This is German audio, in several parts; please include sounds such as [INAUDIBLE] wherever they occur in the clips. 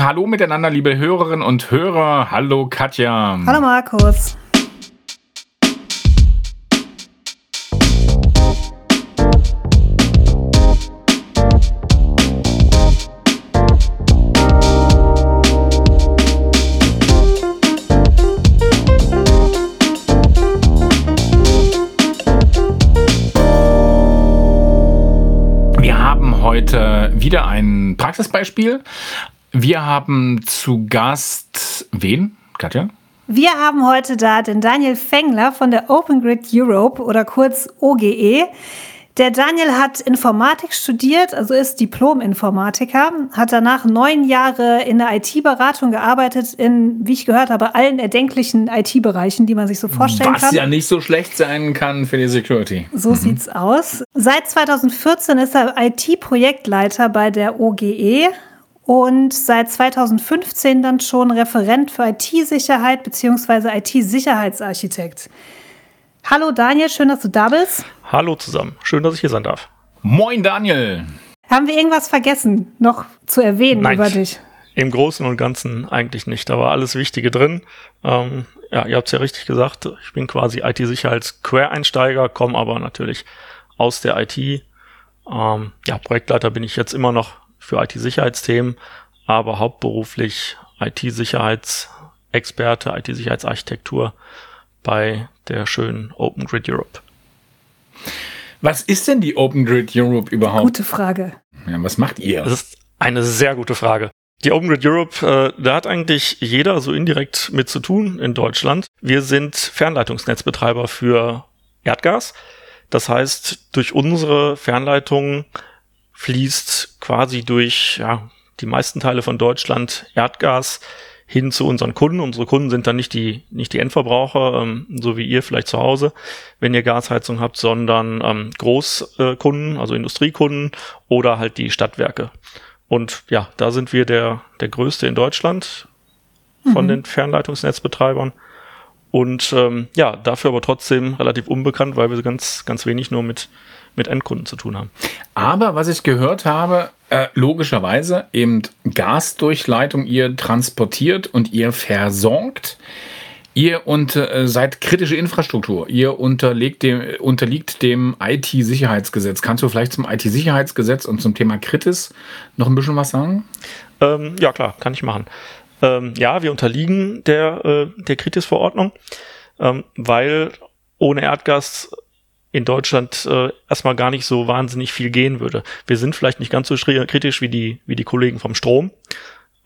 Hallo miteinander, liebe Hörerinnen und Hörer. Hallo Katja. Hallo Markus. heute wieder ein Praxisbeispiel. Wir haben zu Gast wen, Katja? Wir haben heute da den Daniel Fengler von der Open Grid Europe oder kurz OGE. Der Daniel hat Informatik studiert, also ist Diplom-Informatiker, hat danach neun Jahre in der IT-Beratung gearbeitet, in, wie ich gehört habe, allen erdenklichen IT-Bereichen, die man sich so vorstellen Was kann. Was ja nicht so schlecht sein kann für die Security. So mhm. sieht's aus. Seit 2014 ist er IT-Projektleiter bei der OGE und seit 2015 dann schon Referent für IT-Sicherheit bzw. IT-Sicherheitsarchitekt. Hallo Daniel, schön, dass du da bist. Hallo zusammen, schön, dass ich hier sein darf. Moin Daniel. Haben wir irgendwas vergessen, noch zu erwähnen Nein, über dich? Im Großen und Ganzen eigentlich nicht. Da war alles Wichtige drin. Ähm, ja, ihr habt es ja richtig gesagt. Ich bin quasi IT-Sicherheits-Quereinsteiger, komme aber natürlich aus der IT. Ähm, ja, Projektleiter bin ich jetzt immer noch für IT-Sicherheitsthemen, aber hauptberuflich IT-Sicherheitsexperte, IT-Sicherheitsarchitektur bei der schönen Open Grid Europe. Was ist denn die Open Grid Europe überhaupt? Gute Frage. Ja, was macht ihr? Das ist eine sehr gute Frage. Die Open Grid Europe, äh, da hat eigentlich jeder so indirekt mit zu tun in Deutschland. Wir sind Fernleitungsnetzbetreiber für Erdgas. Das heißt, durch unsere Fernleitungen fließt quasi durch ja, die meisten Teile von Deutschland Erdgas hin zu unseren Kunden. Unsere Kunden sind dann nicht die, nicht die Endverbraucher, ähm, so wie ihr vielleicht zu Hause, wenn ihr Gasheizung habt, sondern ähm, Großkunden, also Industriekunden oder halt die Stadtwerke. Und ja, da sind wir der, der größte in Deutschland von mhm. den Fernleitungsnetzbetreibern. Und ähm, ja, dafür aber trotzdem relativ unbekannt, weil wir ganz, ganz wenig nur mit, mit Endkunden zu tun haben. Aber was ich gehört habe, äh, logischerweise eben Gasdurchleitung ihr transportiert und ihr versorgt. Ihr unter, äh, seid kritische Infrastruktur. Ihr unterlegt dem, unterliegt dem IT-Sicherheitsgesetz. Kannst du vielleicht zum IT-Sicherheitsgesetz und zum Thema Kritis noch ein bisschen was sagen? Ähm, ja, klar, kann ich machen. Ähm, ja, wir unterliegen der, äh, der Kritis-Verordnung, ähm, weil ohne Erdgas in Deutschland äh, erstmal gar nicht so wahnsinnig viel gehen würde. Wir sind vielleicht nicht ganz so kritisch wie die, wie die Kollegen vom Strom,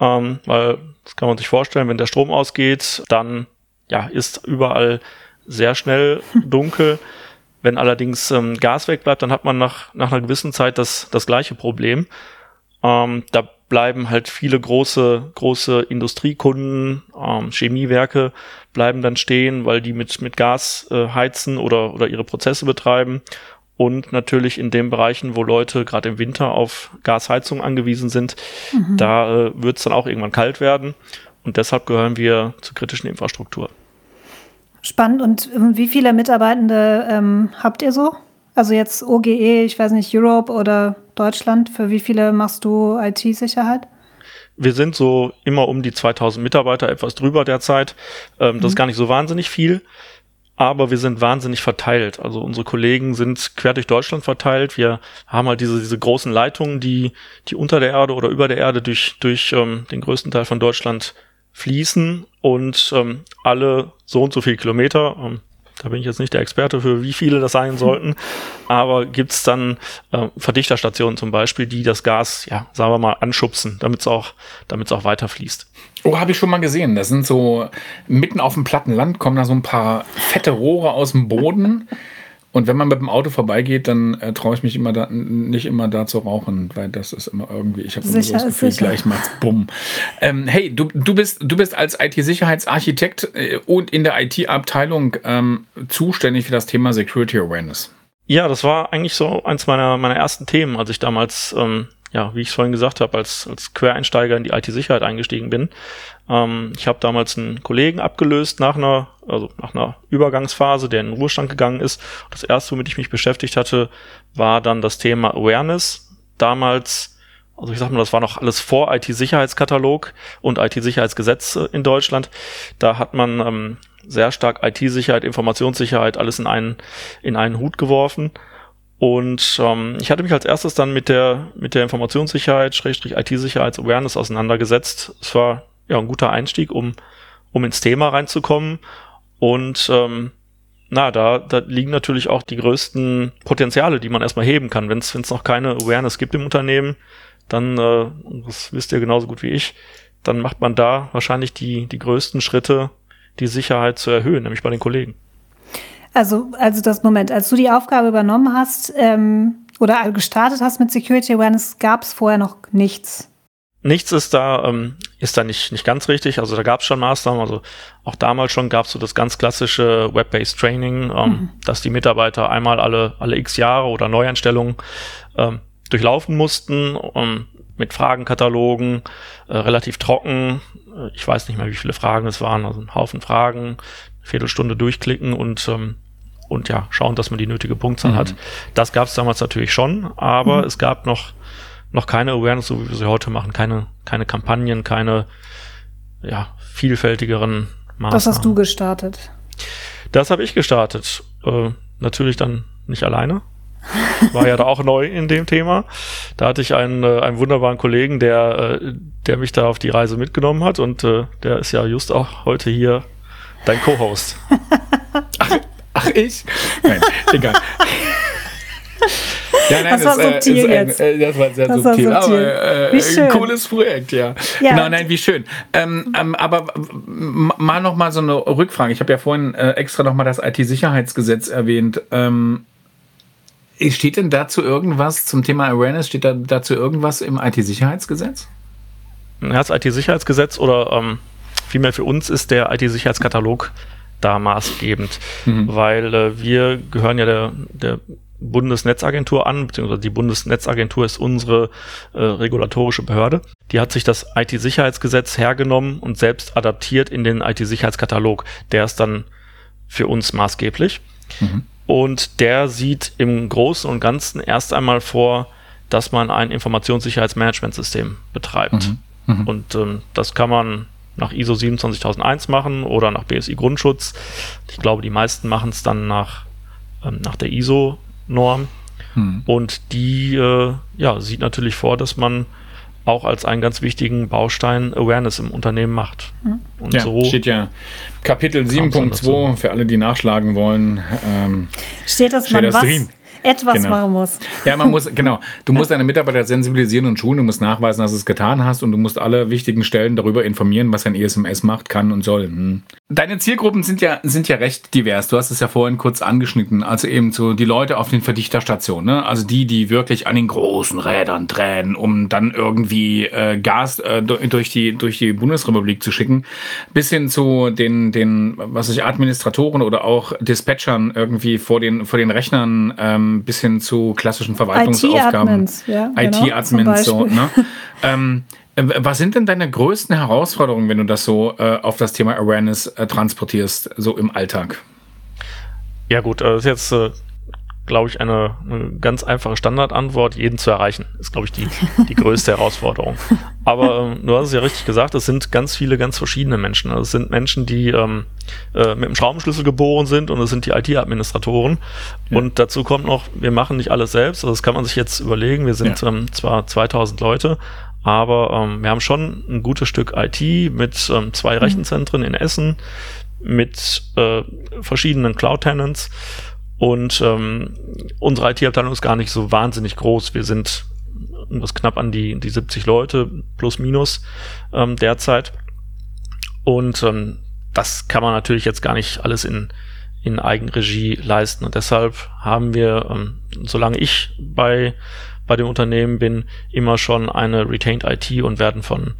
ähm, weil das kann man sich vorstellen, wenn der Strom ausgeht, dann ja, ist überall sehr schnell [LAUGHS] dunkel. Wenn allerdings ähm, Gas wegbleibt, dann hat man nach, nach einer gewissen Zeit das, das gleiche Problem. Ähm, da bleiben halt viele große, große Industriekunden, ähm, Chemiewerke bleiben dann stehen, weil die mit, mit Gas äh, heizen oder, oder ihre Prozesse betreiben. Und natürlich in den Bereichen, wo Leute gerade im Winter auf Gasheizung angewiesen sind, mhm. da äh, wird es dann auch irgendwann kalt werden. Und deshalb gehören wir zur kritischen Infrastruktur. Spannend. Und ähm, wie viele Mitarbeitende ähm, habt ihr so? Also jetzt OGE, ich weiß nicht, Europe oder Deutschland, für wie viele machst du IT-Sicherheit? Wir sind so immer um die 2000 Mitarbeiter, etwas drüber derzeit. Ähm, mhm. Das ist mhm. gar nicht so wahnsinnig viel, aber wir sind wahnsinnig verteilt. Also unsere Kollegen sind quer durch Deutschland verteilt. Wir haben halt diese, diese großen Leitungen, die, die unter der Erde oder über der Erde durch, durch ähm, den größten Teil von Deutschland fließen und ähm, alle so und so viele Kilometer, ähm, da bin ich jetzt nicht der Experte für, wie viele das sein sollten. [LAUGHS] Aber gibt's dann äh, Verdichterstationen zum Beispiel, die das Gas, ja, sagen wir mal, anschubsen, damit es auch, damit's auch weiterfließt. Oh, habe ich schon mal gesehen. Das sind so mitten auf dem platten Land kommen da so ein paar fette Rohre aus dem Boden. Und wenn man mit dem Auto vorbeigeht, dann äh, traue ich mich immer da, nicht immer da zu rauchen, weil das ist immer irgendwie, ich habe immer so das Gefühl, sicher. gleich macht's bumm. Ähm, hey, du, du, bist, du bist als IT-Sicherheitsarchitekt äh, und in der IT-Abteilung ähm, zuständig für das Thema Security Awareness. Ja, das war eigentlich so eins meiner, meiner ersten Themen, als ich damals ähm, ja, wie ich es vorhin gesagt habe, als, als Quereinsteiger in die IT-Sicherheit eingestiegen bin. Ähm, ich habe damals einen Kollegen abgelöst nach einer, also nach einer Übergangsphase, der in den Ruhestand gegangen ist. Das erste, womit ich mich beschäftigt hatte, war dann das Thema Awareness. Damals also ich sag mal, das war noch alles vor IT-Sicherheitskatalog und IT-Sicherheitsgesetz in Deutschland. Da hat man ähm, sehr stark IT-Sicherheit, Informationssicherheit, alles in einen, in einen Hut geworfen. Und ähm, ich hatte mich als erstes dann mit der, mit der Informationssicherheit, Schrägstrich IT-Sicherheits-Awareness auseinandergesetzt. Es war ja ein guter Einstieg, um, um ins Thema reinzukommen. Und ähm, na, da, da liegen natürlich auch die größten Potenziale, die man erstmal heben kann. Wenn es noch keine Awareness gibt im Unternehmen, dann, äh, das wisst ihr genauso gut wie ich, dann macht man da wahrscheinlich die, die größten Schritte, die Sicherheit zu erhöhen, nämlich bei den Kollegen. Also, also das Moment, als du die Aufgabe übernommen hast ähm, oder gestartet hast mit Security Awareness, gab es vorher noch nichts. Nichts ist da, ähm, ist da nicht, nicht ganz richtig. Also da gab es schon Maßnahmen. Also auch damals schon gab es so das ganz klassische Web-based Training, ähm, mhm. dass die Mitarbeiter einmal alle, alle x Jahre oder Neueinstellungen ähm, durchlaufen mussten, um, mit Fragenkatalogen, äh, relativ trocken. Ich weiß nicht mehr, wie viele Fragen es waren, also ein Haufen Fragen, Viertelstunde durchklicken und ähm, und ja, schauen, dass man die nötige Punktzahl mhm. hat. Das gab es damals natürlich schon, aber mhm. es gab noch, noch keine Awareness, so wie wir sie heute machen, keine, keine Kampagnen, keine ja, vielfältigeren Maßnahmen. Das hast du gestartet. Das habe ich gestartet. Äh, natürlich dann nicht alleine. War ja da auch [LAUGHS] neu in dem Thema. Da hatte ich einen, äh, einen wunderbaren Kollegen, der, äh, der mich da auf die Reise mitgenommen hat und äh, der ist ja just auch heute hier dein Co-Host. [LAUGHS] ach, ach, ich? Nein, egal. Ja, nein, das, war das, subtil äh, jetzt. Ein, äh, das war sehr das subtil, war subtil. aber äh, ein cooles Projekt, ja. ja. Genau, nein, wie schön. Ähm, ähm, aber mal noch mal so eine Rückfrage. Ich habe ja vorhin äh, extra noch mal das IT-Sicherheitsgesetz erwähnt. Ähm, steht denn dazu irgendwas zum Thema Awareness? Steht da dazu irgendwas im IT-Sicherheitsgesetz? Das IT-Sicherheitsgesetz oder ähm, vielmehr für uns ist der IT-Sicherheitskatalog da maßgebend, mhm. weil äh, wir gehören ja der, der Bundesnetzagentur an, beziehungsweise die Bundesnetzagentur ist unsere äh, regulatorische Behörde. Die hat sich das IT-Sicherheitsgesetz hergenommen und selbst adaptiert in den IT-Sicherheitskatalog. Der ist dann für uns maßgeblich. Mhm. Und der sieht im Großen und Ganzen erst einmal vor, dass man ein Informationssicherheitsmanagementsystem betreibt. Mhm. Mhm. Und ähm, das kann man nach ISO 27001 machen oder nach BSI Grundschutz. Ich glaube, die meisten machen es dann nach, ähm, nach der ISO-Norm. Mhm. Und die äh, ja, sieht natürlich vor, dass man auch als einen ganz wichtigen Baustein Awareness im Unternehmen macht. Hm. Und ja, so steht ja Kapitel 7.2 für alle, die nachschlagen wollen. Ähm, steht das steht man das was? Drin etwas genau. machen muss. Ja, man muss, genau. Du musst deine Mitarbeiter sensibilisieren und schulen, du musst nachweisen, dass du es getan hast und du musst alle wichtigen Stellen darüber informieren, was ein ESMS macht, kann und soll. Hm. Deine Zielgruppen sind ja, sind ja recht divers. Du hast es ja vorhin kurz angeschnitten. Also eben so die Leute auf den Verdichterstationen, ne? Also die, die wirklich an den großen Rädern drehen, um dann irgendwie äh, Gas äh, durch, die, durch die Bundesrepublik zu schicken, bis hin zu den, den, was ich, Administratoren oder auch Dispatchern irgendwie vor den, vor den Rechnern ähm, bis hin zu klassischen Verwaltungsaufgaben. IT-Admins, ja, IT-Admins, genau, so, ne? ähm, äh, was sind denn deine größten Herausforderungen, wenn du das so äh, auf das Thema Awareness äh, transportierst, so im Alltag? Ja gut, das ist jetzt äh, glaube ich, eine, eine, ganz einfache Standardantwort, jeden zu erreichen. Ist, glaube ich, die, die größte [LAUGHS] Herausforderung. Aber ähm, du hast es ja richtig gesagt, es sind ganz viele, ganz verschiedene Menschen. Also es sind Menschen, die ähm, äh, mit dem Schraubenschlüssel geboren sind und es sind die IT-Administratoren. Ja. Und dazu kommt noch, wir machen nicht alles selbst. Also das kann man sich jetzt überlegen. Wir sind ja. ähm, zwar 2000 Leute, aber ähm, wir haben schon ein gutes Stück IT mit ähm, zwei mhm. Rechenzentren in Essen, mit äh, verschiedenen Cloud-Tenants und ähm, unsere IT-Abteilung ist gar nicht so wahnsinnig groß. Wir sind irgendwas knapp an die, die 70 Leute plus minus ähm, derzeit. Und ähm, das kann man natürlich jetzt gar nicht alles in, in Eigenregie leisten. Und deshalb haben wir, ähm, solange ich bei, bei dem Unternehmen bin, immer schon eine Retained IT und werden von,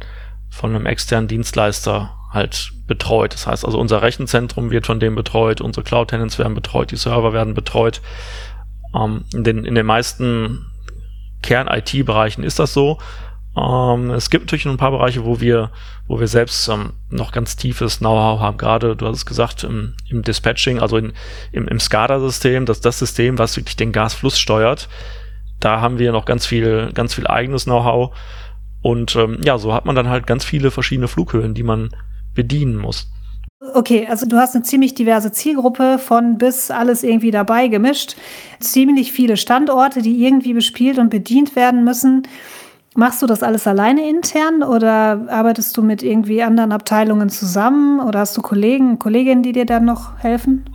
von einem externen Dienstleister halt betreut. Das heißt also, unser Rechenzentrum wird von dem betreut, unsere Cloud-Tenants werden betreut, die Server werden betreut. Ähm, in, den, in den meisten Kern-IT-Bereichen ist das so. Ähm, es gibt natürlich ein paar Bereiche, wo wir, wo wir selbst ähm, noch ganz tiefes Know-how haben. Gerade, du hast es gesagt, im, im Dispatching, also in, im, im SCADA-System, dass das System, was wirklich den Gasfluss steuert, da haben wir noch ganz viel, ganz viel eigenes Know-how. Und ähm, ja, so hat man dann halt ganz viele verschiedene Flughöhen, die man bedienen muss. Okay, also du hast eine ziemlich diverse Zielgruppe von bis alles irgendwie dabei gemischt. Ziemlich viele Standorte, die irgendwie bespielt und bedient werden müssen. Machst du das alles alleine intern oder arbeitest du mit irgendwie anderen Abteilungen zusammen oder hast du Kollegen, Kolleginnen, die dir dann noch helfen?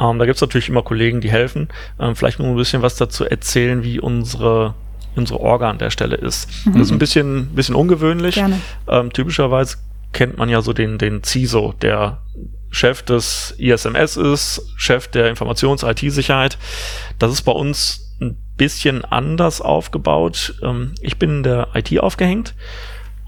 Ähm, da gibt es natürlich immer Kollegen, die helfen. Ähm, vielleicht nur ein bisschen was dazu erzählen, wie unsere unsere Orga an der Stelle ist. Mhm. Das ist ein bisschen, bisschen ungewöhnlich. Ähm, typischerweise kennt man ja so den, den CISO, der Chef des ISMS ist, Chef der Informations-IT-Sicherheit. Das ist bei uns ein bisschen anders aufgebaut. Ähm, ich bin in der IT aufgehängt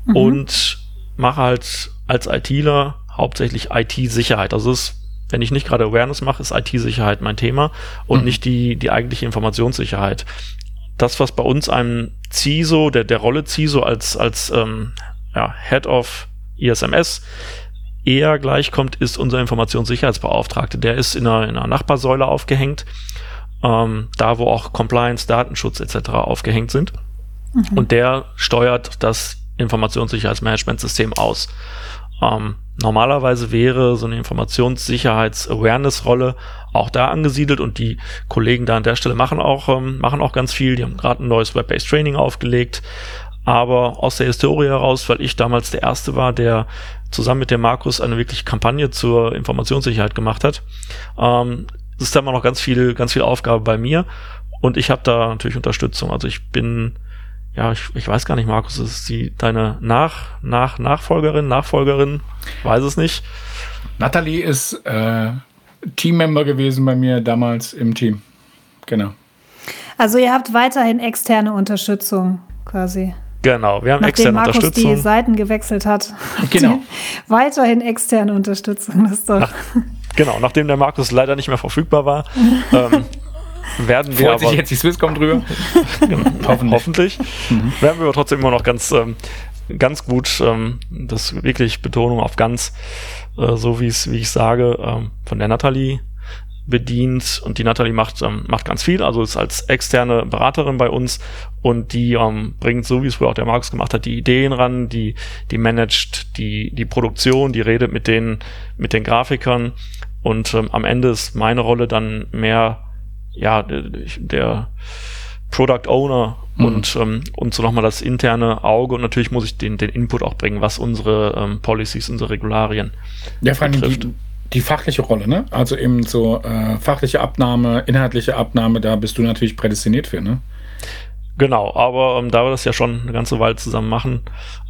mhm. und mache halt als ITler hauptsächlich IT-Sicherheit. Also ist wenn ich nicht gerade Awareness mache, ist IT-Sicherheit mein Thema und mhm. nicht die, die eigentliche Informationssicherheit das, was bei uns einem CISO, der, der Rolle CISO als, als ähm, ja, Head of ISMS eher gleichkommt, ist unser Informationssicherheitsbeauftragte. Der ist in einer, in einer Nachbarsäule aufgehängt, ähm, da wo auch Compliance, Datenschutz etc. aufgehängt sind. Mhm. Und der steuert das Informationssicherheitsmanagementsystem aus. Ähm, normalerweise wäre so eine Informationssicherheits-Awareness-Rolle auch da angesiedelt und die Kollegen da an der Stelle machen auch, ähm, machen auch ganz viel. Die haben gerade ein neues Web-Based Training aufgelegt. Aber aus der Historie heraus, weil ich damals der Erste war, der zusammen mit dem Markus eine wirklich Kampagne zur Informationssicherheit gemacht hat, ähm, ist da immer noch ganz viel, ganz viel Aufgabe bei mir. Und ich habe da natürlich Unterstützung. Also ich bin, ja, ich, ich weiß gar nicht, Markus, ist die deine Nach, Nach, Nachfolgerin, Nachfolgerin? Weiß es nicht. Natalie ist äh, Teammember gewesen bei mir damals im Team. Genau. Also ihr habt weiterhin externe Unterstützung quasi. Genau, wir haben Nachdem externe Markus Unterstützung. die Seiten gewechselt hat. [LAUGHS] Genau. [LAUGHS] weiterhin externe Unterstützung. Das ist doch Nach, genau, nachdem der Markus leider nicht mehr verfügbar war, ähm, [LAUGHS] werden wir Freut aber, sich jetzt die Swisscom drüber? genau, hoffentlich, hoffentlich mhm. werden wir aber trotzdem immer noch ganz, ähm, ganz gut, ähm, das wirklich Betonung auf ganz, äh, so wie es, wie ich sage, ähm, von der Nathalie bedient und die Nathalie macht, ähm, macht ganz viel, also ist als externe Beraterin bei uns und die ähm, bringt, so wie es früher auch der Markus gemacht hat, die Ideen ran, die, die managt die, die Produktion, die redet mit den, mit den Grafikern und ähm, am Ende ist meine Rolle dann mehr, ja, der, der Product Owner mhm. und, ähm, und so nochmal das interne Auge und natürlich muss ich den, den Input auch bringen, was unsere ähm, Policies, unsere Regularien ja, vor allem betrifft. Die, die fachliche Rolle, ne? Also eben so äh, fachliche Abnahme, inhaltliche Abnahme, da bist du natürlich prädestiniert für, ne? Genau, aber ähm, da wir das ja schon eine ganze Weile zusammen machen,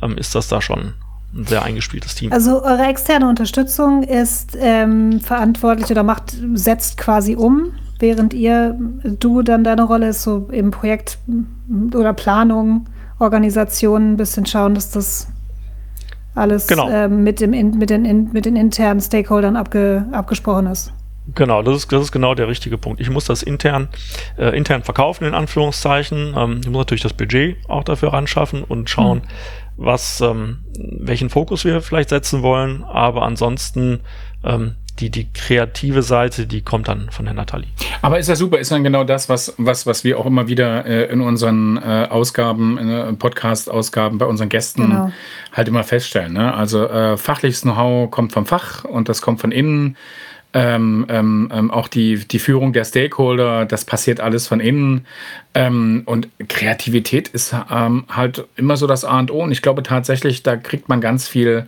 ähm, ist das da schon ein sehr eingespieltes Team. Also eure externe Unterstützung ist ähm, verantwortlich oder macht, setzt quasi um, während ihr, du dann deine Rolle ist so im Projekt oder Planung, Organisation ein bisschen schauen, dass das alles genau. äh, mit, dem, mit, den, mit den internen Stakeholdern abge, abgesprochen ist. Genau, das ist, das ist genau der richtige Punkt. Ich muss das intern, äh, intern verkaufen, in Anführungszeichen. Ähm, ich muss natürlich das Budget auch dafür ranschaffen und schauen, mhm. was, ähm, welchen Fokus wir vielleicht setzen wollen. Aber ansonsten ähm, die, die kreative Seite, die kommt dann von der Nathalie. Aber ist ja super, ist dann genau das, was, was, was wir auch immer wieder äh, in unseren äh, Ausgaben, in äh, Podcast-Ausgaben bei unseren Gästen genau. halt immer feststellen. Ne? Also äh, fachliches Know-how kommt vom Fach und das kommt von innen. Ähm, ähm, ähm, auch die, die Führung der Stakeholder, das passiert alles von innen. Ähm, und Kreativität ist ähm, halt immer so das A und O. Und ich glaube tatsächlich, da kriegt man ganz viel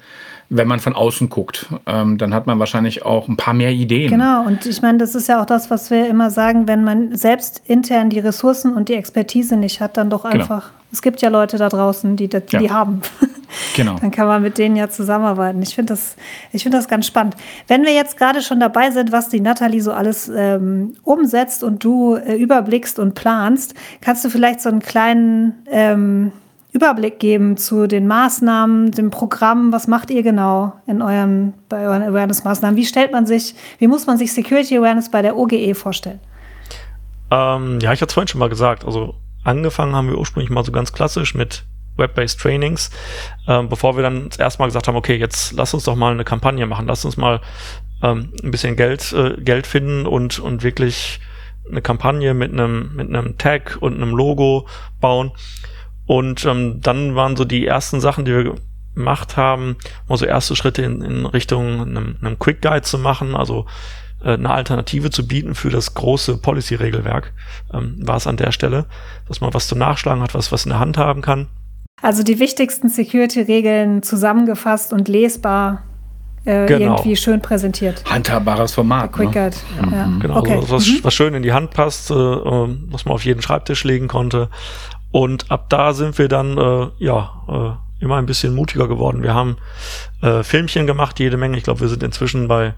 wenn man von außen guckt. Ähm, dann hat man wahrscheinlich auch ein paar mehr Ideen. Genau, und ich meine, das ist ja auch das, was wir immer sagen, wenn man selbst intern die Ressourcen und die Expertise nicht hat, dann doch genau. einfach. Genau. Es gibt ja Leute da draußen, die die, ja. haben. [LAUGHS] Genau. dann kann man mit denen ja zusammenarbeiten. Ich finde das, find das ganz spannend. Wenn wir jetzt gerade schon dabei sind, was die Nathalie so alles ähm, umsetzt und du äh, überblickst und planst, kannst du vielleicht so einen kleinen ähm, Überblick geben zu den Maßnahmen, dem Programm. Was macht ihr genau in euren, bei euren Awareness-Maßnahmen? Wie stellt man sich, wie muss man sich Security Awareness bei der OGE vorstellen? Ähm, ja, ich hatte es vorhin schon mal gesagt. Also angefangen haben wir ursprünglich mal so ganz klassisch mit Web-based Trainings, ähm, bevor wir dann erstmal gesagt haben, okay, jetzt lass uns doch mal eine Kampagne machen, lass uns mal ähm, ein bisschen Geld, äh, Geld finden und, und wirklich eine Kampagne mit einem, mit einem Tag und einem Logo bauen. Und ähm, dann waren so die ersten Sachen, die wir gemacht haben, mal so erste Schritte in, in Richtung einem, einem Quick Guide zu machen, also äh, eine Alternative zu bieten für das große Policy-Regelwerk, ähm, war es an der Stelle, dass man was zum Nachschlagen hat, was was in der Hand haben kann. Also die wichtigsten Security-Regeln zusammengefasst und lesbar äh, genau. irgendwie schön präsentiert. Handhabbares Format. Quick Guide. Ne? Ja. Genau, okay. also was, mhm. was schön in die Hand passt, äh, ähm, was man auf jeden Schreibtisch legen konnte. Und ab da sind wir dann äh, ja äh, immer ein bisschen mutiger geworden. Wir haben äh, Filmchen gemacht, jede Menge. Ich glaube, wir sind inzwischen bei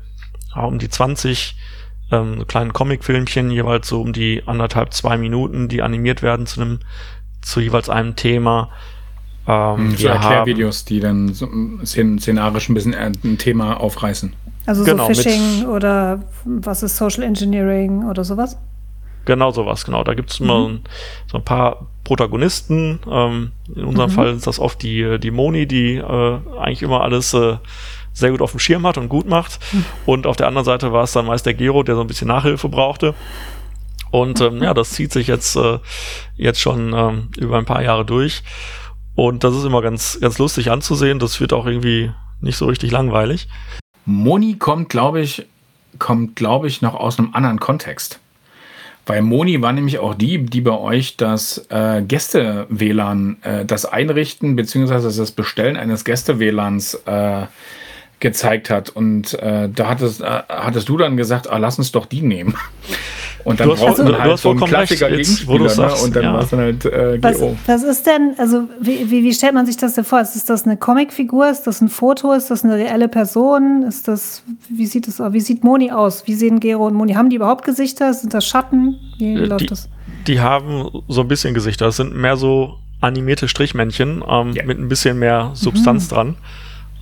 ja, um die 20 ähm, so kleinen Comic-Filmchen, jeweils so um die anderthalb, zwei Minuten, die animiert werden zu einem, zu jeweils einem Thema. Ähm, so Erklärvideos, die dann so szenarisch ein bisschen ein Thema aufreißen. Also genau, so Phishing oder was ist Social Engineering oder sowas? Genau sowas, genau. Da gibt es immer mhm. so ein paar Protagonisten. Ähm, in unserem mhm. Fall ist das oft die, die Moni, die äh, eigentlich immer alles äh, sehr gut auf dem Schirm hat und gut macht. Mhm. Und auf der anderen Seite war es dann meist der Gero, der so ein bisschen Nachhilfe brauchte. Und ähm, ja, das zieht sich jetzt, äh, jetzt schon ähm, über ein paar Jahre durch. Und das ist immer ganz, ganz lustig anzusehen. Das wird auch irgendwie nicht so richtig langweilig. Moni kommt, glaube ich, kommt, glaube ich, noch aus einem anderen Kontext. Weil Moni war nämlich auch die, die bei euch das äh, Gäste-WLAN, äh, das Einrichten bzw. das Bestellen eines Gäste-WLANs äh, gezeigt hat. Und äh, da hattest, äh, hattest du dann gesagt, ah, lass uns doch die nehmen. [LAUGHS] Und dann braucht also, man halt so einen Klassiker recht, wo du ne? Und dann ja. war es dann halt äh, was, was, ist denn, also wie, wie, wie, stellt man sich das denn vor? Ist das eine Comicfigur? Ist das ein Foto? Ist das eine reelle Person? Ist das, wie sieht es aus? Wie sieht Moni aus? Wie sehen Gero und Moni? Haben die überhaupt Gesichter? Sind das Schatten? Wie äh, läuft die, das? Die haben so ein bisschen Gesichter. Das sind mehr so animierte Strichmännchen ähm, yeah. mit ein bisschen mehr Substanz mhm. dran.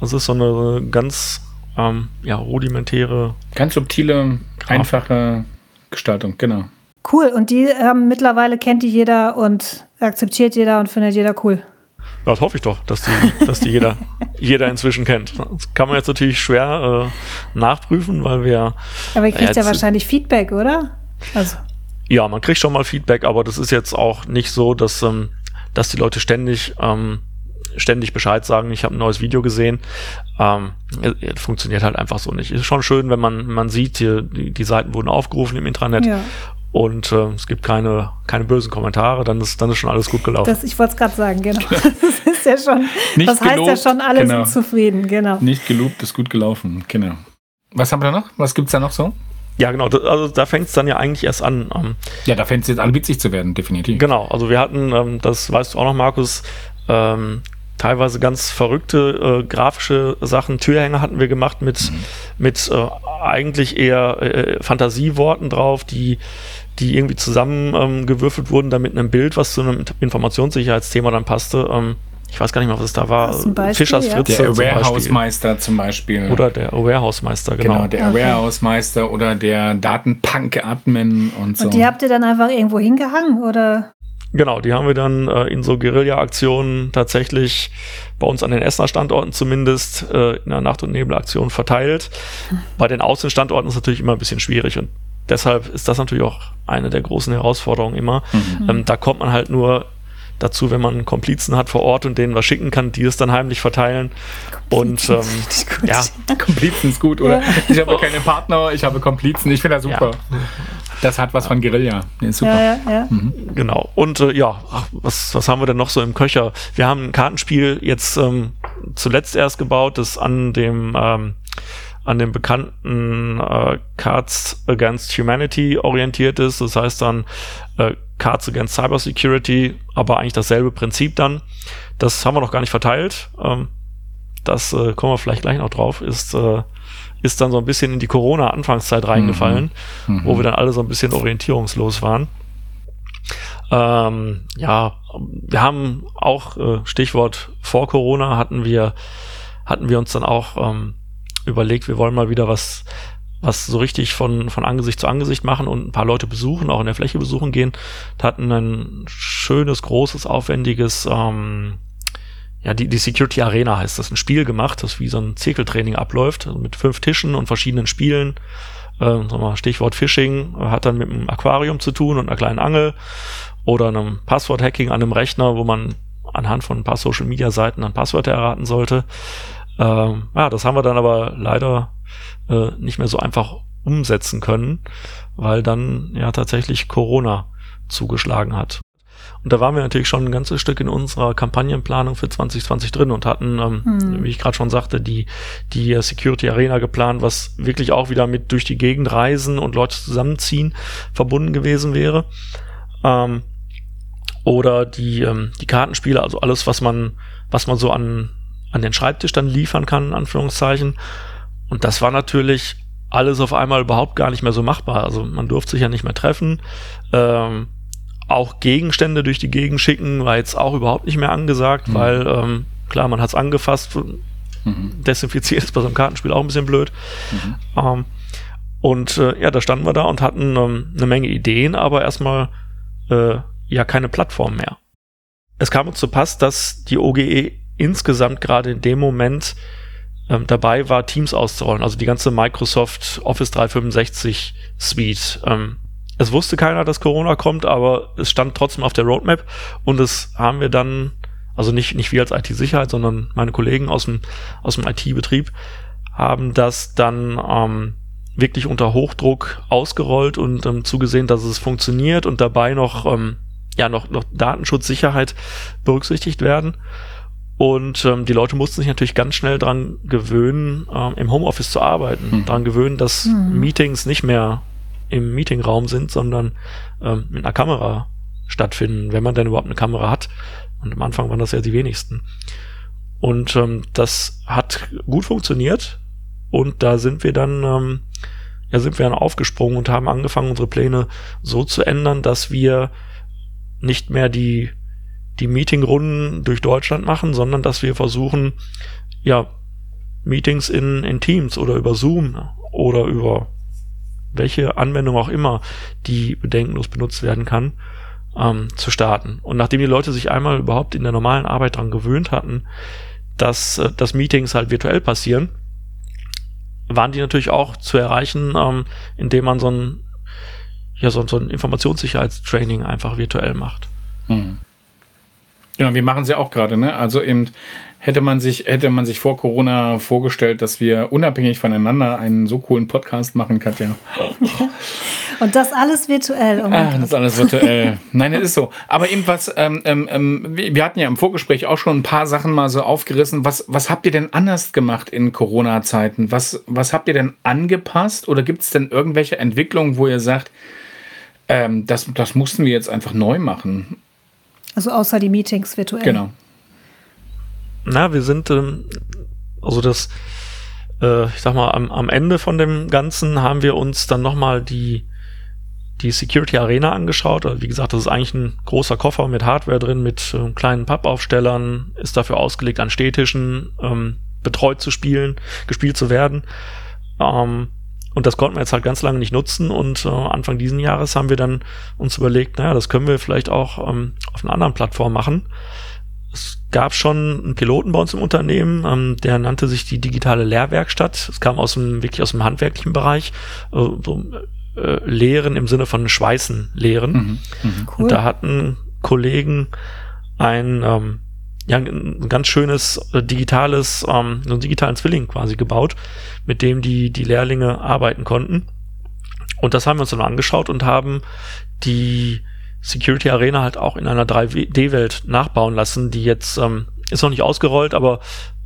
Das ist so eine ganz ähm, ja, rudimentäre. Ganz subtile, Grafik. einfache Gestaltung, genau. Cool. Und die ähm, mittlerweile kennt die jeder und akzeptiert jeder und findet jeder cool. Das hoffe ich doch, dass die, dass die jeder, [LAUGHS] jeder inzwischen kennt. Das kann man jetzt natürlich schwer äh, nachprüfen, weil wir. Aber ihr kriegt ja wahrscheinlich Feedback, oder? Also. Ja, man kriegt schon mal Feedback, aber das ist jetzt auch nicht so, dass, ähm, dass die Leute ständig ähm, ständig Bescheid sagen, ich habe ein neues Video gesehen. Ähm, funktioniert halt einfach so nicht. Ist schon schön, wenn man, man sieht, hier, die, die Seiten wurden aufgerufen im Intranet. Ja. Und äh, es gibt keine, keine bösen Kommentare, dann ist, dann ist schon alles gut gelaufen. Das, ich wollte es gerade sagen, genau. [LAUGHS] Das ist ja schon, Nicht das heißt ja schon, alle genau. sind zufrieden, genau. Nicht gelobt, ist gut gelaufen, genau. Was haben wir da noch? Was gibt es da noch so? Ja, genau. Also da fängt es dann ja eigentlich erst an. Ähm, ja, da fängt es jetzt an, witzig zu werden, definitiv. Genau. Also wir hatten, ähm, das weißt du auch noch, Markus, ähm, teilweise ganz verrückte äh, grafische Sachen. Türhänger hatten wir gemacht mit, mhm. mit äh, eigentlich eher äh, Fantasieworten drauf, die, die irgendwie zusammengewürfelt ähm, wurden, damit ein Bild, was zu einem Informationssicherheitsthema dann passte. Ähm, ich weiß gar nicht mehr, was es da war. Fischers ja. Fritze. Der Warehouse-Meister zum Beispiel. Oder der Warehouse-Meister, genau. Genau, der okay. Warehouse-Meister oder der Datenpunk-Admin und so. Und die habt ihr dann einfach irgendwo hingehangen, oder? Genau, die haben wir dann äh, in so Guerilla-Aktionen tatsächlich bei uns an den Essener Standorten zumindest äh, in der Nacht- und Nebelaktion verteilt. Bei den Außenstandorten ist es natürlich immer ein bisschen schwierig und deshalb ist das natürlich auch eine der großen Herausforderungen immer. Mhm. Ähm, da kommt man halt nur dazu, wenn man Komplizen hat vor Ort und denen was schicken kann, die es dann heimlich verteilen. Und ähm, ja, Komplizen ist gut, oder? Ja. Ich habe keine Partner, ich habe Komplizen, ich finde das super. Ja. Das hat was von Guerilla. Nee, super. Ja, ja, ja. Mhm. Genau. Und äh, ja, ach, was, was haben wir denn noch so im Köcher? Wir haben ein Kartenspiel jetzt ähm, zuletzt erst gebaut, das an dem ähm, an dem bekannten äh, Cards Against Humanity orientiert ist. Das heißt dann äh, Cards Against Cybersecurity, aber eigentlich dasselbe Prinzip dann. Das haben wir noch gar nicht verteilt. Ähm, das äh, kommen wir vielleicht gleich noch drauf. Ist äh, ist dann so ein bisschen in die Corona-Anfangszeit reingefallen, mhm. mhm. wo wir dann alle so ein bisschen orientierungslos waren. Ähm, ja, wir haben auch äh, Stichwort vor Corona hatten wir hatten wir uns dann auch ähm, überlegt, wir wollen mal wieder was was so richtig von von Angesicht zu Angesicht machen und ein paar Leute besuchen, auch in der Fläche besuchen gehen. Wir hatten ein schönes, großes, aufwendiges ähm, ja, die, die Security Arena heißt das, ein Spiel gemacht, das wie so ein Zirkeltraining abläuft, also mit fünf Tischen und verschiedenen Spielen. äh, Stichwort Phishing, hat dann mit einem Aquarium zu tun und einer kleinen Angel oder einem Passwort-Hacking an einem Rechner, wo man anhand von ein paar Social-Media-Seiten dann Passwörter erraten sollte. Ähm, ja, das haben wir dann aber leider äh, nicht mehr so einfach umsetzen können, weil dann ja tatsächlich Corona zugeschlagen hat. Und da waren wir natürlich schon ein ganzes Stück in unserer Kampagnenplanung für 2020 drin und hatten, ähm, hm. wie ich gerade schon sagte, die, die Security Arena geplant, was wirklich auch wieder mit durch die Gegend reisen und Leute zusammenziehen verbunden gewesen wäre. Ähm, oder die, ähm, die Kartenspiele, also alles, was man, was man so an, an den Schreibtisch dann liefern kann, in Anführungszeichen. Und das war natürlich alles auf einmal überhaupt gar nicht mehr so machbar. Also man durfte sich ja nicht mehr treffen. Ähm, auch Gegenstände durch die Gegend schicken war jetzt auch überhaupt nicht mehr angesagt, mhm. weil ähm, klar, man hat es angefasst, mhm. desinfiziert ist bei so einem Kartenspiel auch ein bisschen blöd. Mhm. Ähm, und äh, ja, da standen wir da und hatten ähm, eine Menge Ideen, aber erstmal äh, ja keine Plattform mehr. Es kam uns zu Pass, dass die OGE insgesamt gerade in dem Moment ähm, dabei war, Teams auszurollen, also die ganze Microsoft Office 365 Suite. Ähm, es wusste keiner, dass Corona kommt, aber es stand trotzdem auf der Roadmap und das haben wir dann, also nicht, nicht wir als IT-Sicherheit, sondern meine Kollegen aus dem, aus dem IT-Betrieb haben das dann ähm, wirklich unter Hochdruck ausgerollt und ähm, zugesehen, dass es funktioniert und dabei noch, ähm, ja, noch, noch Datenschutzsicherheit berücksichtigt werden. Und ähm, die Leute mussten sich natürlich ganz schnell dran gewöhnen, ähm, im Homeoffice zu arbeiten, mhm. dran gewöhnen, dass mhm. Meetings nicht mehr im Meetingraum sind, sondern ähm, mit einer Kamera stattfinden, wenn man denn überhaupt eine Kamera hat. Und am Anfang waren das ja die wenigsten. Und ähm, das hat gut funktioniert. Und da sind wir dann, ähm, ja, sind wir dann aufgesprungen und haben angefangen, unsere Pläne so zu ändern, dass wir nicht mehr die die Meetingrunden durch Deutschland machen, sondern dass wir versuchen, ja, Meetings in, in Teams oder über Zoom oder über welche Anwendung auch immer, die bedenkenlos benutzt werden kann, ähm, zu starten. Und nachdem die Leute sich einmal überhaupt in der normalen Arbeit daran gewöhnt hatten, dass, äh, dass Meetings halt virtuell passieren, waren die natürlich auch zu erreichen, ähm, indem man so ein, ja, so, so ein Informationssicherheitstraining einfach virtuell macht. Mhm. Genau, wir machen sie auch gerade, ne? Also eben hätte man sich, hätte man sich vor Corona vorgestellt, dass wir unabhängig voneinander einen so coolen Podcast machen, Katja. [LAUGHS] Und das alles virtuell. Oh ah, das alles virtuell. Nein, das ist so. Aber eben was, ähm, ähm, ähm wir hatten ja im Vorgespräch auch schon ein paar Sachen mal so aufgerissen. Was, was habt ihr denn anders gemacht in Corona-Zeiten? Was, was habt ihr denn angepasst? Oder gibt es denn irgendwelche Entwicklungen, wo ihr sagt, ähm, das, das mussten wir jetzt einfach neu machen? Also außer die Meetings virtuell. Genau. Na, wir sind, ähm, also das, äh, ich sag mal, am, am Ende von dem Ganzen haben wir uns dann nochmal die, die Security Arena angeschaut. Also wie gesagt, das ist eigentlich ein großer Koffer mit Hardware drin, mit äh, kleinen Pappaufstellern, ist dafür ausgelegt, an Städtischen ähm, betreut zu spielen, gespielt zu werden. Ähm, und das konnten wir jetzt halt ganz lange nicht nutzen und äh, Anfang diesen Jahres haben wir dann uns überlegt, naja, das können wir vielleicht auch ähm, auf einer anderen Plattform machen. Es gab schon einen Piloten bei uns im Unternehmen, ähm, der nannte sich die digitale Lehrwerkstatt. Es kam aus dem, wirklich aus dem handwerklichen Bereich, äh, so, äh, Lehren im Sinne von Schweißen lehren. Mhm, mh. cool. Und da hatten Kollegen ein ähm, ja, ein ganz schönes äh, digitales, ähm, einen digitalen Zwilling quasi gebaut, mit dem die, die Lehrlinge arbeiten konnten. Und das haben wir uns dann angeschaut und haben die Security Arena halt auch in einer 3D-Welt nachbauen lassen, die jetzt ähm, ist noch nicht ausgerollt, aber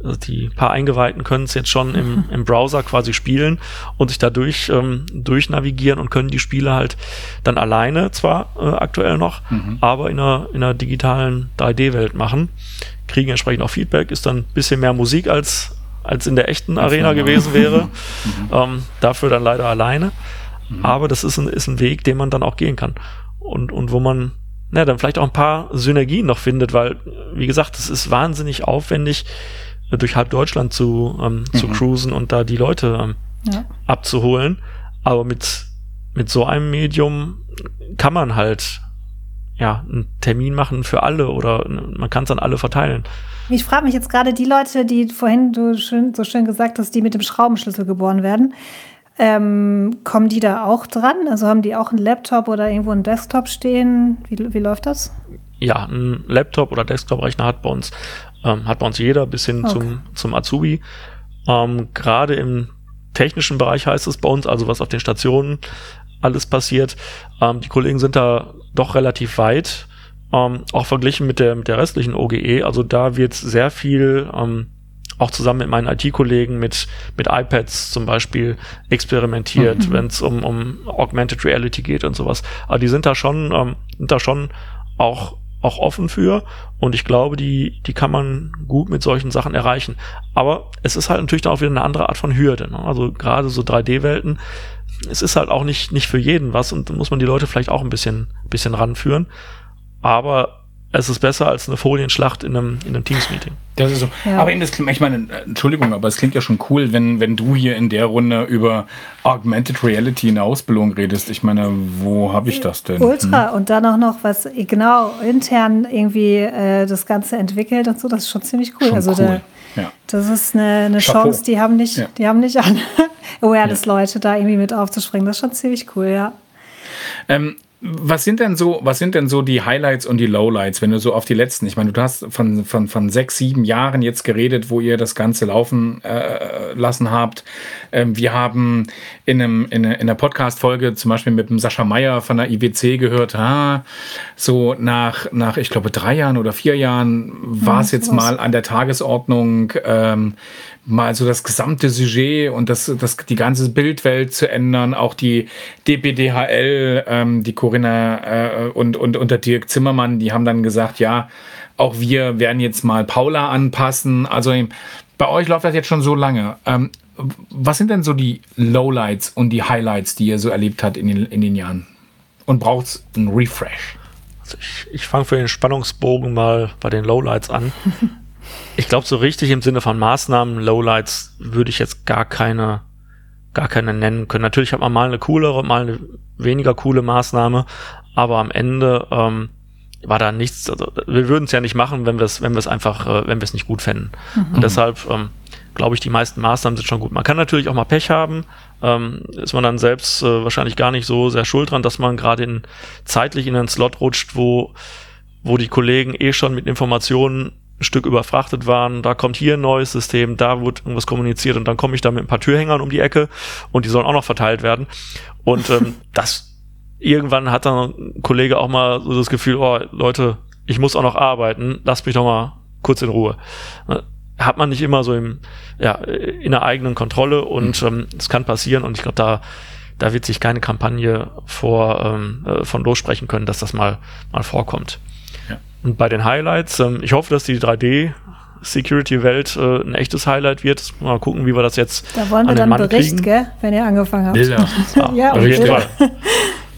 äh, die paar Eingeweihten können es jetzt schon im, [LAUGHS] im Browser quasi spielen und sich dadurch ähm, durchnavigieren und können die Spiele halt dann alleine zwar äh, aktuell noch, mhm. aber in einer, in einer digitalen 3D-Welt machen. Kriegen entsprechend auch Feedback, ist dann ein bisschen mehr Musik als, als in der echten Arena gewesen wäre. [LAUGHS] Mhm. Ähm, dafür dann leider alleine. Mhm. Aber das ist ein, ist ein Weg, den man dann auch gehen kann. Und, und wo man na, dann vielleicht auch ein paar Synergien noch findet, weil, wie gesagt, es ist wahnsinnig aufwendig, durch halb Deutschland zu, ähm, mhm. zu cruisen und da die Leute ähm, ja. abzuholen. Aber mit, mit so einem Medium kann man halt ja, einen Termin machen für alle oder man kann es an alle verteilen. Ich frage mich jetzt gerade die Leute, die vorhin du schön, so schön gesagt hast, die mit dem Schraubenschlüssel geboren werden. Ähm, kommen die da auch dran? Also haben die auch einen Laptop oder irgendwo einen Desktop stehen? Wie, wie läuft das? Ja, ein Laptop oder Desktop-Rechner hat bei uns ähm, hat bei uns jeder bis hin okay. zum, zum Azubi. Ähm, Gerade im technischen Bereich heißt es bei uns, also was auf den Stationen alles passiert. Ähm, die Kollegen sind da doch relativ weit, ähm, auch verglichen mit der, mit der restlichen OGE. Also da wird sehr viel ähm, auch zusammen mit meinen IT-Kollegen mit, mit iPads zum Beispiel experimentiert, mhm. wenn es um, um Augmented Reality geht und sowas. Aber die sind da schon, ähm, sind da schon auch auch offen für und ich glaube, die, die kann man gut mit solchen Sachen erreichen. Aber es ist halt natürlich dann auch wieder eine andere Art von Hürde. Ne? Also gerade so 3D-Welten, es ist halt auch nicht, nicht für jeden was und da muss man die Leute vielleicht auch ein bisschen, bisschen ranführen. Aber es ist besser als eine Folienschlacht in einem, in einem Teams-Meeting. Das ist so. Ja. Aber das, ich meine, Entschuldigung, aber es klingt ja schon cool, wenn, wenn du hier in der Runde über Augmented Reality in der Ausbildung redest. Ich meine, wo habe ich das denn? Ultra. Hm? Und dann auch noch was, genau, intern irgendwie äh, das Ganze entwickelt und so. Das ist schon ziemlich cool. Schon also cool. Da, ja. das ist eine, eine Chance, die haben nicht, ja. die haben nicht an [LAUGHS] Awareness-Leute da irgendwie mit aufzuspringen. Das ist schon ziemlich cool, ja. Ähm, was sind denn so, was sind denn so die Highlights und die Lowlights, wenn du so auf die letzten, ich meine, du hast von, von, von sechs, sieben Jahren jetzt geredet, wo ihr das Ganze laufen äh, lassen habt. Ähm, wir haben in, einem, in, in einer Podcast-Folge zum Beispiel mit dem Sascha Meyer von der IWC gehört, ah, so nach, nach, ich glaube, drei Jahren oder vier Jahren war es jetzt mal an der Tagesordnung, ähm, mal so das gesamte Sujet und das, das, die ganze Bildwelt zu ändern, auch die DPDHL, ähm, die Corinna äh, und, und, und der Dirk Zimmermann, die haben dann gesagt, ja, auch wir werden jetzt mal Paula anpassen. Also bei euch läuft das jetzt schon so lange. Ähm, was sind denn so die Lowlights und die Highlights, die ihr so erlebt habt in den, in den Jahren? Und braucht es einen Refresh? Also ich, ich fange für den Spannungsbogen mal bei den Lowlights an. [LAUGHS] Ich glaube, so richtig im Sinne von Maßnahmen, Lowlights, würde ich jetzt gar keine, gar keine nennen können. Natürlich hat man mal eine coolere, mal eine weniger coole Maßnahme, aber am Ende ähm, war da nichts. Also, wir würden es ja nicht machen, wenn wir es, wenn wir es einfach, äh, wenn wir es nicht gut fänden. Mhm. Und deshalb ähm, glaube ich, die meisten Maßnahmen sind schon gut. Man kann natürlich auch mal Pech haben. Ähm, ist man dann selbst äh, wahrscheinlich gar nicht so sehr schuld dran, dass man gerade in zeitlich in einen Slot rutscht, wo wo die Kollegen eh schon mit Informationen Stück überfrachtet waren, da kommt hier ein neues System, da wird irgendwas kommuniziert und dann komme ich da mit ein paar Türhängern um die Ecke und die sollen auch noch verteilt werden. Und ähm, [LAUGHS] das irgendwann hat dann ein Kollege auch mal so das Gefühl, oh Leute, ich muss auch noch arbeiten, lasst mich doch mal kurz in Ruhe. Ne, hat man nicht immer so im, ja, in der eigenen Kontrolle und mhm. ähm, es kann passieren und ich glaube, da, da wird sich keine Kampagne vor, ähm, äh, von lossprechen können, dass das mal, mal vorkommt. Und bei den Highlights, ähm, ich hoffe, dass die 3D Security-Welt äh, ein echtes Highlight wird. Mal gucken, wie wir das jetzt. Da wollen wir dann Mann Bericht, kriegen. gell, wenn ihr angefangen habt. Bilder. [LAUGHS] Ja, ja auf jeden Fall.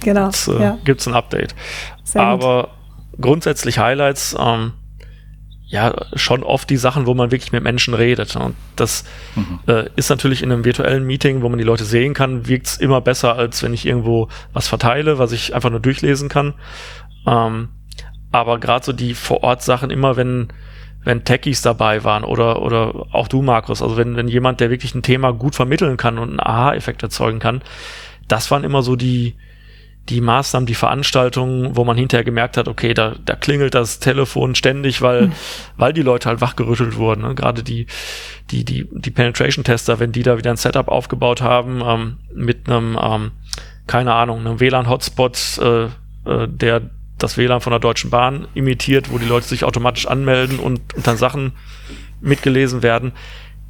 genau. Jetzt äh, ja. gibt es ein Update. Sehr Aber gut. grundsätzlich Highlights, ähm, ja, schon oft die Sachen, wo man wirklich mit Menschen redet. Und das mhm. äh, ist natürlich in einem virtuellen Meeting, wo man die Leute sehen kann, wirkt es immer besser, als wenn ich irgendwo was verteile, was ich einfach nur durchlesen kann. Ähm, aber gerade so die Vor-Ort-Sachen, immer wenn, wenn Techies dabei waren oder, oder auch du, Markus, also wenn, wenn jemand, der wirklich ein Thema gut vermitteln kann und einen Aha-Effekt erzeugen kann, das waren immer so die, die Maßnahmen, die Veranstaltungen, wo man hinterher gemerkt hat, okay, da, da klingelt das Telefon ständig, weil, mhm. weil die Leute halt wachgerüttelt wurden. Ne? Gerade die, die, die, die Penetration-Tester, wenn die da wieder ein Setup aufgebaut haben, ähm, mit einem, ähm, keine Ahnung, einem WLAN-Hotspot, äh, äh, der das WLAN von der Deutschen Bahn imitiert, wo die Leute sich automatisch anmelden und, und dann Sachen mitgelesen werden.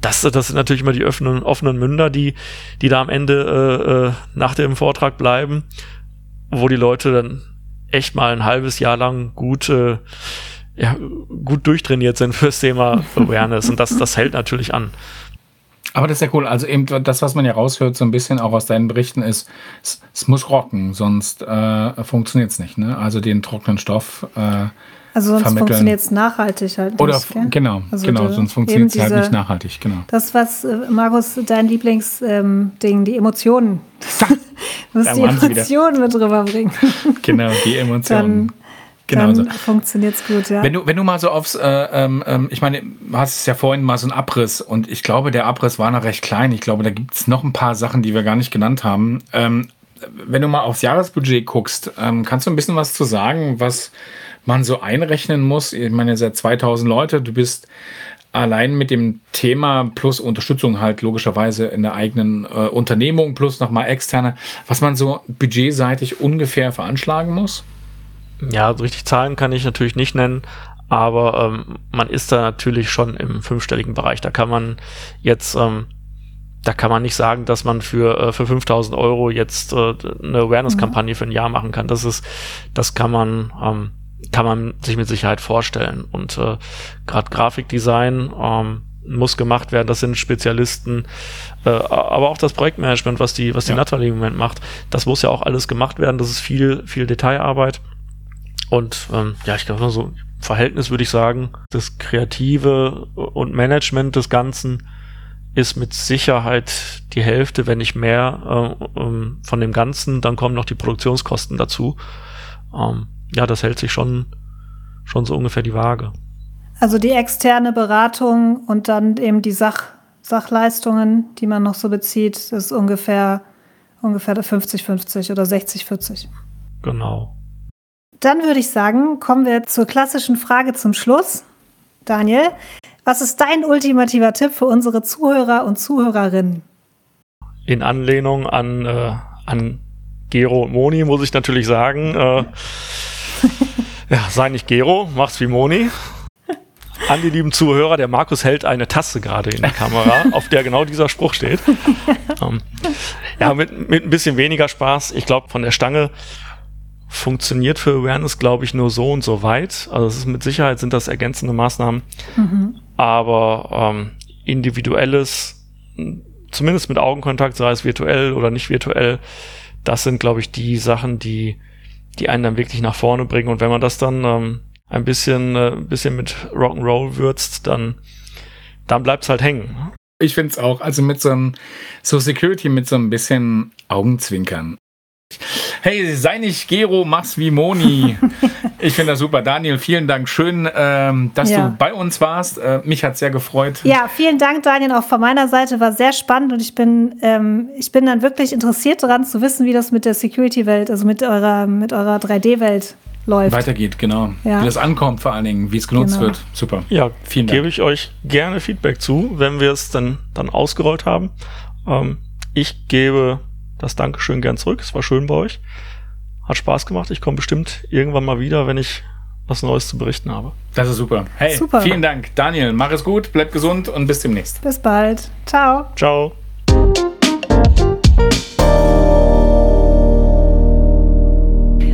Das, das sind natürlich immer die offenen, offenen Münder, die, die da am Ende äh, äh, nach dem Vortrag bleiben, wo die Leute dann echt mal ein halbes Jahr lang gut, äh, ja, gut durchtrainiert sind fürs Thema [LAUGHS] Awareness. Und das, das hält natürlich an. Aber das ist ja cool. Also eben das, was man ja raushört, so ein bisschen auch aus deinen Berichten, ist, es, es muss rocken, sonst äh, funktioniert es nicht. Ne? Also den trockenen Stoff. Äh, also sonst funktioniert es nachhaltig halt nicht. Oder gell? genau, also genau, sonst funktioniert es halt nicht nachhaltig, genau. Das, was, äh, Markus, dein Lieblingsding, ähm, die Emotionen. [LAUGHS] du musst die Emotionen mit rüberbringen. [LAUGHS] genau, die Emotionen. Genau dann so. funktioniert es gut, ja. Wenn du, wenn du mal so aufs, äh, ähm, ähm, ich meine, du hast es ja vorhin mal so einen Abriss und ich glaube, der Abriss war noch recht klein. Ich glaube, da gibt es noch ein paar Sachen, die wir gar nicht genannt haben. Ähm, wenn du mal aufs Jahresbudget guckst, ähm, kannst du ein bisschen was zu sagen, was man so einrechnen muss? Ich meine, ihr seid 2000 Leute, du bist allein mit dem Thema plus Unterstützung halt logischerweise in der eigenen äh, Unternehmung plus nochmal externe, was man so budgetseitig ungefähr veranschlagen muss? Ja, so richtig Zahlen kann ich natürlich nicht nennen, aber ähm, man ist da natürlich schon im fünfstelligen Bereich. Da kann man jetzt, ähm, da kann man nicht sagen, dass man für, äh, für 5000 Euro jetzt äh, eine Awareness-Kampagne mhm. für ein Jahr machen kann. Das ist, das kann man, ähm, kann man sich mit Sicherheit vorstellen. Und äh, gerade Grafikdesign ähm, muss gemacht werden. Das sind Spezialisten, äh, aber auch das Projektmanagement, was die, was die ja. Natalie im Moment macht, das muss ja auch alles gemacht werden. Das ist viel, viel Detailarbeit. Und ähm, ja, ich glaube, so Verhältnis würde ich sagen, das Kreative und Management des Ganzen ist mit Sicherheit die Hälfte, wenn nicht mehr, äh, ähm, von dem Ganzen. Dann kommen noch die Produktionskosten dazu. Ähm, ja, das hält sich schon, schon so ungefähr die Waage. Also die externe Beratung und dann eben die Sach Sachleistungen, die man noch so bezieht, ist ungefähr, ungefähr 50-50 oder 60-40. Genau. Dann würde ich sagen, kommen wir zur klassischen Frage zum Schluss. Daniel, was ist dein ultimativer Tipp für unsere Zuhörer und Zuhörerinnen? In Anlehnung an, äh, an Gero und Moni muss ich natürlich sagen, äh, ja, sei nicht Gero, mach's wie Moni. An die lieben Zuhörer, der Markus hält eine Tasse gerade in die Kamera, auf der genau dieser Spruch steht. ähm, ja, mit, mit ein bisschen weniger Spaß. Ich glaube, von der Stange funktioniert für Awareness, glaube ich, nur so und so weit. Also es ist mit Sicherheit sind das ergänzende Maßnahmen. Mhm. Aber ähm, individuelles, zumindest mit Augenkontakt, sei es virtuell oder nicht virtuell, das sind, glaube ich, die Sachen, die, die einen dann wirklich nach vorne bringen. Und wenn man das dann ähm, ein bisschen, äh, bisschen mit Rock'n'Roll würzt, dann, dann bleibt's halt hängen. Ich finde es auch, also mit so einem, so Security mit so ein bisschen Augenzwinkern. Hey, sei nicht Gero, mach's wie Moni. [LAUGHS] ich finde das super. Daniel, vielen Dank. Schön, ähm, dass ja. du bei uns warst. Äh, mich hat sehr gefreut. Ja, vielen Dank, Daniel, auch von meiner Seite. War sehr spannend und ich bin, ähm, ich bin dann wirklich interessiert daran zu wissen, wie das mit der Security-Welt, also mit eurer, mit eurer 3D-Welt läuft. Weitergeht, genau. Ja. Wie das ankommt vor allen Dingen, wie es genutzt genau. wird. Super. Ja, vielen Dank. Gebe ich euch gerne Feedback zu, wenn wir es dann, dann ausgerollt haben. Ähm, ich gebe das Dankeschön gern zurück. Es war schön bei euch. Hat Spaß gemacht. Ich komme bestimmt irgendwann mal wieder, wenn ich was Neues zu berichten habe. Das ist super. Hey, super. vielen Dank. Daniel, mach es gut, bleib gesund und bis demnächst. Bis bald. Ciao. Ciao.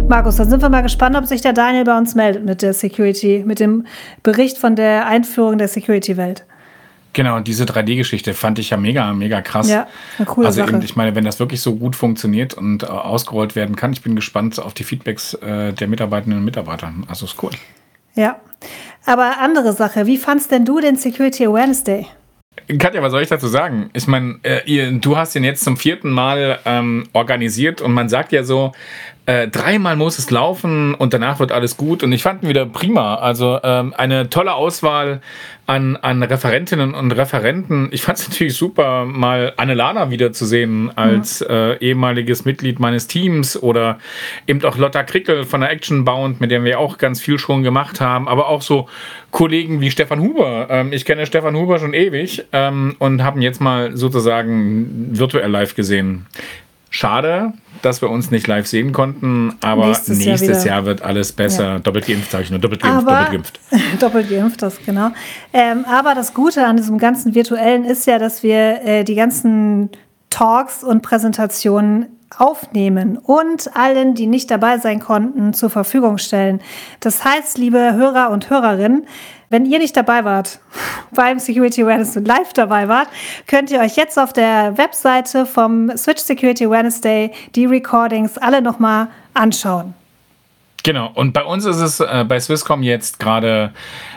Markus, dann sind wir mal gespannt, ob sich der Daniel bei uns meldet mit der Security, mit dem Bericht von der Einführung der Security-Welt. Genau, diese 3D-Geschichte fand ich ja mega, mega krass. Ja, eine coole also Sache. Eben, ich meine, wenn das wirklich so gut funktioniert und äh, ausgerollt werden kann, ich bin gespannt auf die Feedbacks äh, der Mitarbeitenden und Mitarbeiter. Also ist cool. Ja, aber andere Sache, wie fandst denn du den Security Awareness Day? Katja, was soll ich dazu sagen? Ich meine, äh, du hast ihn jetzt zum vierten Mal ähm, organisiert und man sagt ja so, äh, dreimal muss es laufen und danach wird alles gut. Und ich fand ihn wieder prima. Also ähm, eine tolle Auswahl an, an Referentinnen und Referenten. Ich fand es [LAUGHS] natürlich super, mal Annelana wiederzusehen als mhm. äh, ehemaliges Mitglied meines Teams oder eben auch Lotta Krickel von der Action Bound, mit der wir auch ganz viel schon gemacht haben. Aber auch so Kollegen wie Stefan Huber. Ähm, ich kenne Stefan Huber schon ewig ähm, und habe ihn jetzt mal sozusagen virtuell live gesehen. Schade, dass wir uns nicht live sehen konnten, aber nächstes, nächstes Jahr, Jahr, wird alles besser. Ja. Doppelt geimpft, sage ich nur. Doppelt geimpft, aber, doppelt geimpft. [LAUGHS] doppelt geimpft, das genau. Ähm, aber das Gute an diesem ganzen Virtuellen ist ja, dass wir äh, die ganzen Talks und Präsentationen aufnehmen und allen, die nicht dabei sein konnten, zur Verfügung stellen. Das heißt, liebe Hörer und Hörerinnen, wenn ihr nicht dabei wart, [LAUGHS] beim Security Awareness und live dabei wart, könnt ihr euch jetzt auf der Webseite vom Switch Security Awareness Day die Recordings alle nochmal anschauen. Genau, und bei uns ist es äh, bei Swisscom jetzt gerade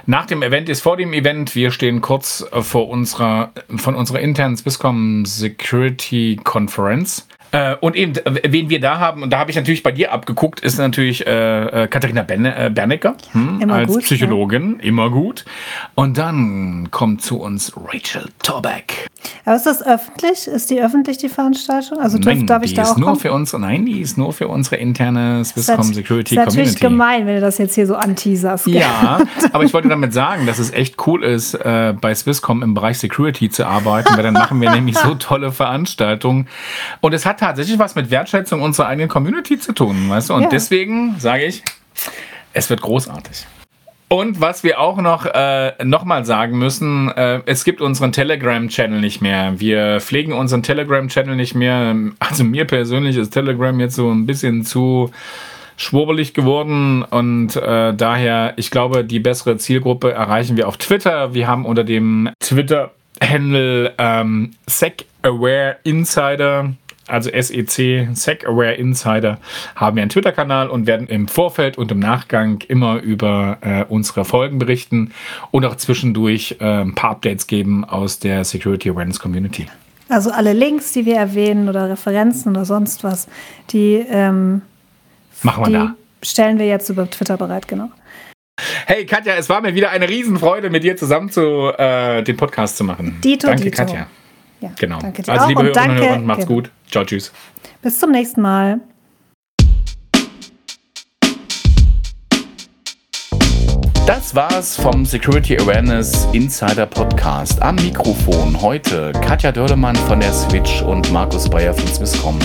nach dem Event ist vor dem Event. Wir stehen kurz äh, vor unserer, von unserer internen Swisscom Security Conference. Äh, und eben, wen wir da haben, und da habe ich natürlich bei dir abgeguckt, ist natürlich äh, äh Katharina Berne, äh, Bernecker hm, als gut, Psychologin, ja. immer gut. Und dann kommt zu uns Rachel Torbeck. Aber ist das öffentlich? Ist die öffentlich, die Veranstaltung? Also darf, nein, darf ich da auch nur kommen? für uns, nein, die ist nur für unsere interne Swisscom Security Community. Das ist Community. natürlich gemein, wenn du das jetzt hier so anteaserst. Ja, aber ich wollte damit sagen, dass es echt cool ist, äh, bei Swisscom im Bereich Security zu arbeiten, weil dann machen wir nämlich so tolle Veranstaltungen. Und es hat tatsächlich was mit Wertschätzung unserer eigenen Community zu tun, weißt du? Und Ja. deswegen sage ich, es wird großartig. Und was wir auch noch, äh, noch mal sagen müssen, äh, es gibt unseren Telegram-Channel nicht mehr. Wir pflegen unseren Telegram-Channel nicht mehr. Also mir persönlich ist Telegram jetzt so ein bisschen zu schwurbelig geworden und äh, daher, ich glaube, die bessere Zielgruppe erreichen wir auf Twitter. Wir haben unter dem Twitter-Handle ähm, SecAware Insider also SEC, Sec Aware Insider, haben wir einen Twitter-Kanal und werden im Vorfeld und im Nachgang immer über äh, unsere Folgen berichten und auch zwischendurch äh, ein paar Updates geben aus der Security Awareness Community. Also alle Links, die wir erwähnen oder Referenzen oder sonst was, die, ähm, Machen wir die da. stellen wir jetzt über Twitter bereit, genau. Hey Katja, es war mir wieder eine Riesenfreude, mit dir zusammen zu, äh, den Podcast zu machen. Dito, danke, Dito. Katja. Ja, Genau. Danke dir Also, auch liebe und Hörerinnen und danke. Hörer, macht's genau. gut. Ciao, tschüss. Bis zum nächsten Mal. Das war's vom Security Awareness Insider Podcast. Am Mikrofon heute Katja Dörlemann von der Switch und Markus Bayer von Swisscom.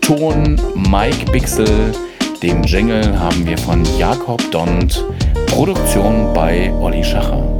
Ton Mike Bixel. Den Jingle haben wir von Jakob Dont. Produktion bei Olli Schacher.